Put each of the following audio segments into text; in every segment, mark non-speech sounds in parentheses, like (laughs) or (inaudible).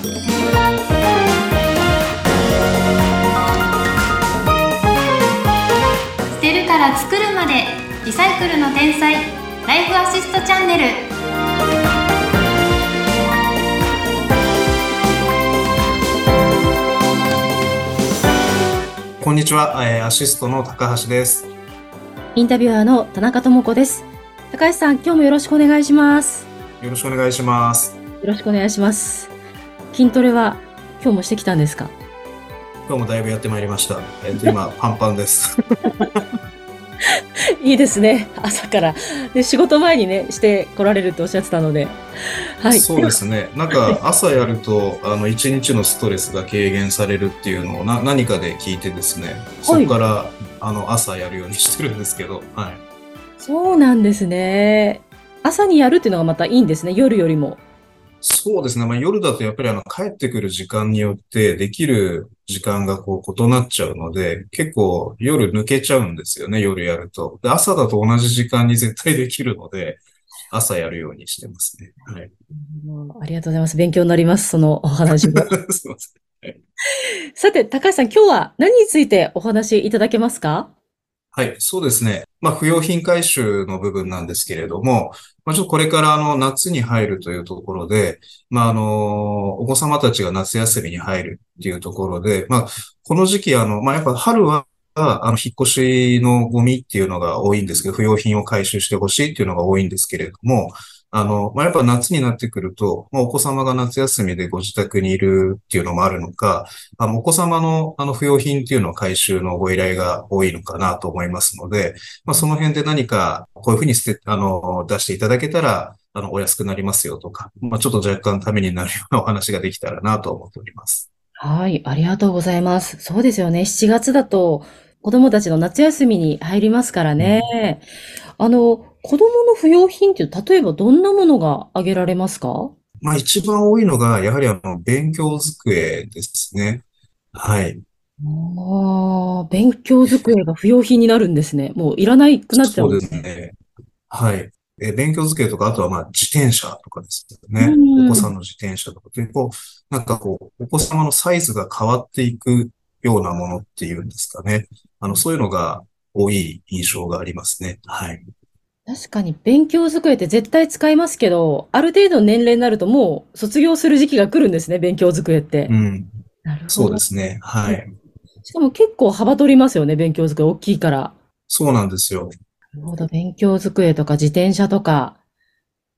捨てるから作るまでリサイクルの天才ライフアシストチャンネルこんにちは、えーアシストの高橋です。インタビュアーの田中智子です。高橋さん、今日もよろしくお願いします。よろしくお願いします。よろしくお願いします。筋トレは今日もしてきたんですか？今日もだいぶやってまいりました。えっ、と、今、パンパンです。(laughs) いいですね。朝から。で、仕事前にね、して来られるっておっしゃってたので。はい。そうですね。なんか、朝やると、あの、一日のストレスが軽減されるっていうのをな何かで聞いてですね、そこから、あの、朝やるようにしてるんですけど、はい。そうなんですね。朝にやるっていうのがまたいいんですね。夜よりも。そうですね。まあ、夜だとやっぱりあの、帰ってくる時間によって、できる時間がこう、異なっちゃうので、結構夜抜けちゃうんですよね、夜やると。で、朝だと同じ時間に (laughs) 絶対できるので、朝やるようにしてますね。はい。ありがとうございます。勉強になります。そのお話も。(laughs) すいません。さて、高橋さん、今日は何についてお話しいただけますか？はい、そうですね。まあ、不用品回収の部分なんですけれども、まあ、ちょっとこれからあの、夏に入るというところで、まあ、あの、お子様たちが夏休みに入るっていうところで、まあ、この時期あの、まあ、やっぱ春は、あの、引っ越しのゴミっていうのが多いんですけど、不用品を回収してほしいっていうのが多いんですけれども、あの、まあ、やっぱ夏になってくると、まあ、お子様が夏休みでご自宅にいるっていうのもあるのか、あの、お子様の、あの、不用品っていうのを回収のご依頼が多いのかなと思いますので、まあ、その辺で何か、こういうふうに捨て、あの、出していただけたら、あの、お安くなりますよとか、まあ、ちょっと若干ためになるようなお話ができたらなと思っております。はい、ありがとうございます。そうですよね。7月だと子供たちの夏休みに入りますからね。あの、子供の不要品っていう、例えばどんなものが挙げられますか？まあ、一番多いのが、やはりあの、勉強机ですね。はい。ああ、勉強机が不要品になるんですね。もういらないくなっちゃそううんですね。はい。え、勉強机とか、あとはまあ、自転車とかですよね。うんお子さんの自転車とか。で、こう、なんかこう、お子様のサイズが変わっていくようなものっていうんですかね。あの、そういうのが多い印象がありますね。はい。確かに勉強机って絶対使いますけど、ある程度の年齢になるともう卒業する時期が来るんですね、勉強机って。うん。なるほどそうで。すね。はい。しかも結構幅取りますよね、勉強机大きいから。そうなんですよ。なるほど、勉強机とか自転車とか。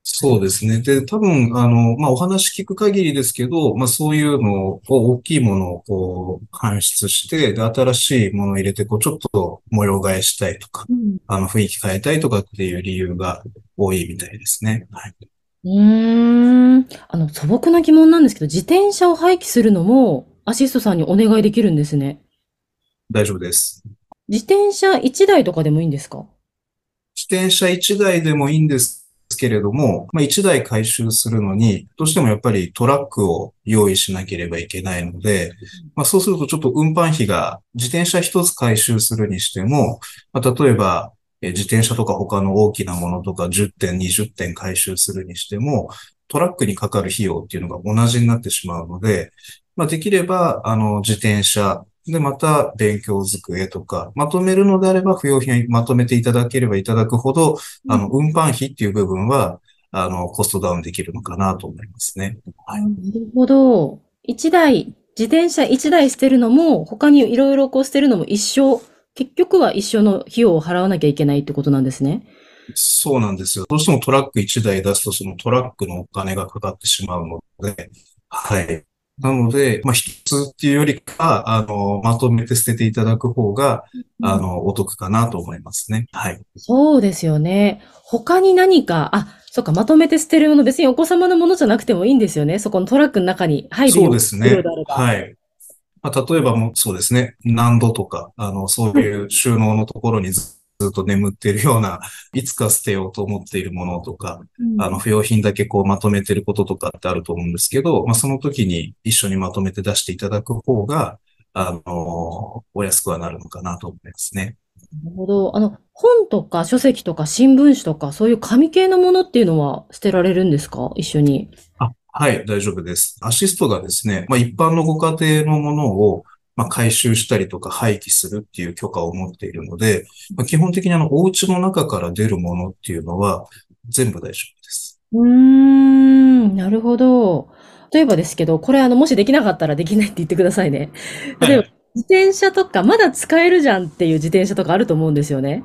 そうですね。で、多分、あの、まあ、お話聞く限りですけど、まあ、そういうのを、大きいものをこう、搬出して、で、新しいものを入れて、こう、ちょっと模様替えしたいとか、あの、雰囲気変えたいとかっていう理由が多いみたいですね。はい。うーん。あの、素朴な疑問なんですけど、自転車を廃棄するのも、アシストさんにお願いできるんですね。大丈夫です。自転車1台とかでもいいんですか？自転車1台でもいいんですけれども、まあ、1台回収するのに、どうしてもやっぱりトラックを用意しなければいけないので、まあ、そうするとちょっと運搬費が自転車1つ回収するにしても、まあ、例えば、えー自転車とか他の大きなものとか10点、20点回収するにしても、トラックにかかる費用っていうのが同じになってしまうので、まあ、できれば、あの、自転車、で、また、勉強机とか、まとめるのであれば、不要品まとめていただければいただくほど、あの、運搬費っていう部分は、あの、コストダウンできるのかなと思いますね。はい。なるほど。1台、自転車1台捨てるのも、他にいろいろこう捨てるのも一緒。結局は一緒の費用を払わなきゃいけないってことなんですね。そうなんですよ。どうしてもトラック1台出すと、そのトラックのお金がかかってしまうので、はい。なので、まあ、一つっていうよりか、あの、まとめて捨てていただく方が、あの、お得かなと思いますね。はい。そうですよね。他に何か、あ、そっか、まとめて捨てるもの、別にお子様のものじゃなくてもいいんですよね。そこのトラックの中に入るよそうですねはい。まあ、例えばもうそうですね、難度とか、あの、そういう収納のところにずずっと眠っているような、(laughs) いつか捨てようと思っているものとか、あの、不要品だけこうまとめてることとかってあると思うんですけど、まあ、その時に一緒にまとめて出していただく方が、あの、お安くはなるのかなと思いますね。なるほど。あの、本とか書籍とか新聞紙とか、そういう紙系のものっていうのは捨てられるんですか？一緒に。はい、大丈夫です。アシストがですね、まあ一般のご家庭のものを、まあ回収したりとか廃棄するっていう許可を持っているので、まあ、基本的にあの、お家の中から出るものっていうのは全部大丈夫です。うーん、なるほど。例えばですけど、これあの、もしできなかったらできないって言ってくださいね。例えば、はい自転車とか、まだ使えるじゃんっていう自転車とかあると思うんですよね。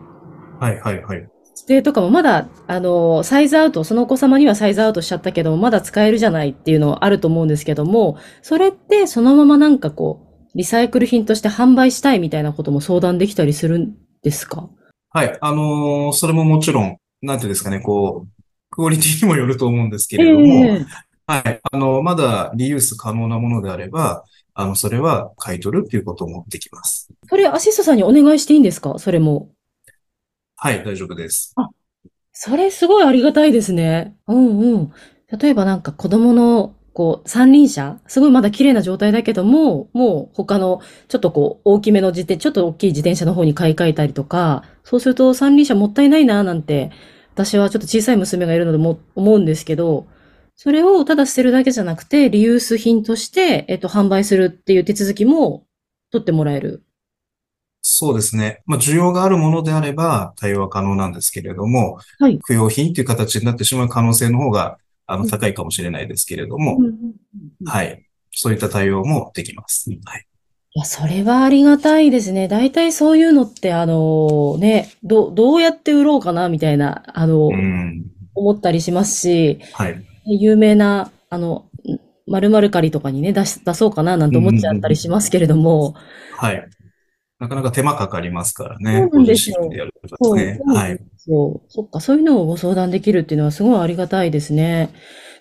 はい、はい、はい。で、とかもまだ、あの、サイズアウト、そのお子様にはサイズアウトしちゃったけども、まだ使えるじゃないっていうのあると思うんですけども、それってそのままなんかこう、リサイクル品として販売したいみたいなことも相談できたりするんですか？はい、あのーそれももちろん、なんていうんですかね、こう、クオリティにもよると思うんですけれども、ええはい。あの、まだリユース可能なものであれば、あの、それは買い取るっていうこともできます。それアシストさんにお願いしていいんですか？それも。はい、大丈夫です。それすごいありがたいですね。うんうん。例えばなんか子供の、こう、三輪車？すごいまだ綺麗な状態だけども、もう他の、ちょっとこう、大きめの自転、ちょっと大きい自転車の方に買い替えたりとか、そうすると三輪車もったいないな、なんて、私はちょっと小さい娘がいるのでも思うんですけど、それをただ捨てるだけじゃなくて、リユース品として、えっと、販売するっていう手続きも取ってもらえる。そうですね。まあ、需要があるものであれば対応は可能なんですけれども、はい。不用品っていう形になってしまう可能性の方が、あの、うん高いかもしれないですけれどもはい。そういった対応もできます。はい。いや、それはありがたいですね。大体そういうのって、あの、ね、ど、どうやって売ろうかな、みたいな、あのう、ん。思ったりしますし、はい。有名な、あの、〇〇借りとかにね、出し、出そうかな、なんて思っちゃったりしますけれども、はい。なかなか手間かかりますからそうね。なんごですよ自身でやるとそう、ですね。そうはい。そう、そっか、そういうのをご相談できるっていうのはすごいありがたいですね。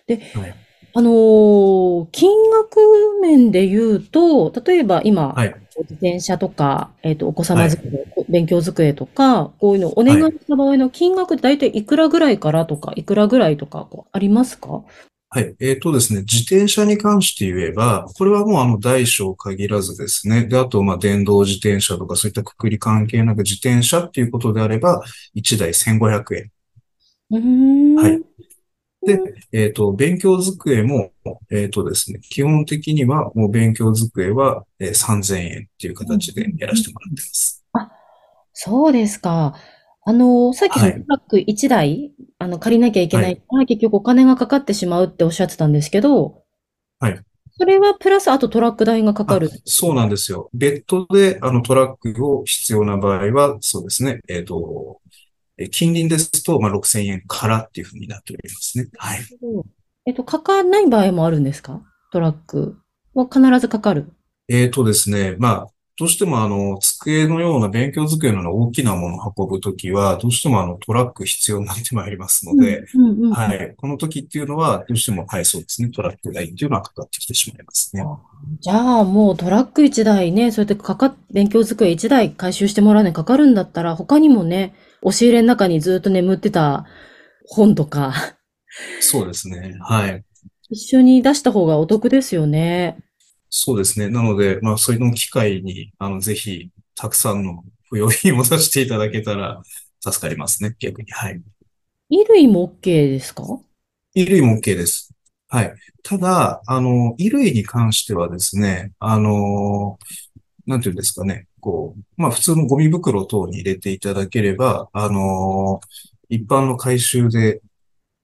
で、はい。あのー金額面で言うと、例えば今、はい。自転車とか、えっと、お子様机、勉強机とか、こういうのをお願いした場合の金額って大体いくらぐらいからとか、いくらぐらいとか、ありますか？はい。えっとですね、自転車に関して言えば、これはもうあの大小限らずですね。で、あと、まあ、電動自転車とかそういったくくり関係なく自転車っていうことであれば、1台1500円。はいで、えっと、勉強机も、えっとですね、基本的にはもう勉強机は、えー3000円っていう形でやらせてもらってます。そうですか。あの、さっきそのはいトラック1台、あの、借りなきゃいけないから、結局お金がかかってしまうっておっしゃってたんですけど、はい。それはプラスあとトラック代がかかる。あそうなんですよ。別途で、あの、トラックを必要な場合は、そうですね、えっと、え近隣ですと、まあ、6000円からっていうふうになっておりますね。はい。えっと、かからない場合もあるんですか？トラックは必ずかかる。えーとですね、まあ、どうしてもあの、机のような、勉強机のような大きなものを運ぶときは、どうしてもあの、トラック必要になってまいりますので、うんうんうんはい。この時っていうのは、どうしても、はい、そうですね、トラック代っていうのはかかってきてしまいますね。じゃあもうトラック1台ね、そうやってかかっ、勉強机1台回収してもらうのにかかるんだったら、他にもね、押し入れの中にずっと眠ってた本とか、そうですね。はい。一緒に出した方がお得ですよね。そうですね。なので、まあ、そういうのを機会に、あの、ぜひ、たくさんの不用品をさせていただけたら、助かりますね、逆に。はい。衣類も OK ですか？衣類も OK です。はい。ただ、あの、衣類に関してはですね、あの、なんていうんですかね、こう、まあ普通のゴミ袋等に入れていただければ、あの、一般の回収で、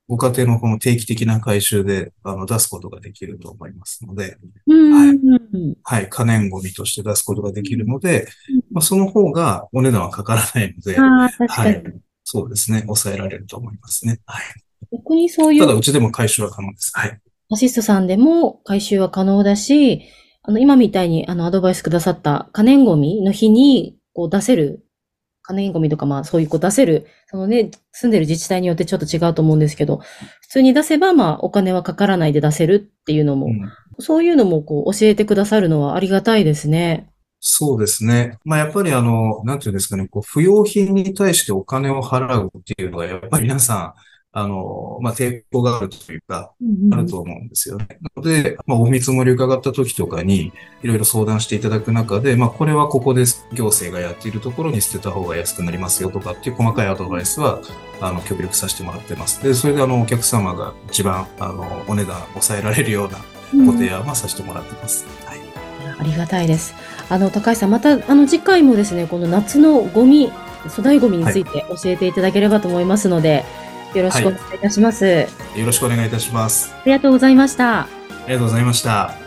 ご家庭のこの定期的な回収で、あの、出すことができると思いますので、うんはいうんはい、可燃ゴミとして出すことができるので、まあその方がお値段はかからないので。はい、そうですね、抑えられると思いますね。はい。逆にそういただ、ううちでも回収は可能です。はい。アシストさんでも回収は可能だし、あの、今みたいにあの、アドバイスくださった可燃ゴミの日に、こう出せる、可燃ゴミとかまあそういうこう出せる、そのね、住んでる自治体によってちょっと違うと思うんですけど、普通に出せばまあお金はかからないで出せるっていうのも、うんそういうのもこう教えてくださるのはありがたいですね。そうですね。まあ、やっぱりあの、なんていうんですかね、こう、不用品に対してお金を払うっていうのは、やっぱり皆さあの、まあ、抵抗があるというか、あると思うんですよね。なので、まあ、お見積もり伺った時とかに、いろいろ相談していただく中で、まあ、これはここで行政がやっているところに捨てた方が安くなりますよとかっていう細かいアドバイスは、あの、極力させてもらってます。で、それであの、お客様が一番、あの、お値段抑えられるようなご提案はさせてもらってます。はい。ありがたいです。あの、高橋さん、また、あの、次回もですね、この夏のゴミ、粗大ゴミについて教えていただければと思いますので、よろしくお願いいたします。よろしくお願いいたします。ありがとうございました。ありがとうございました。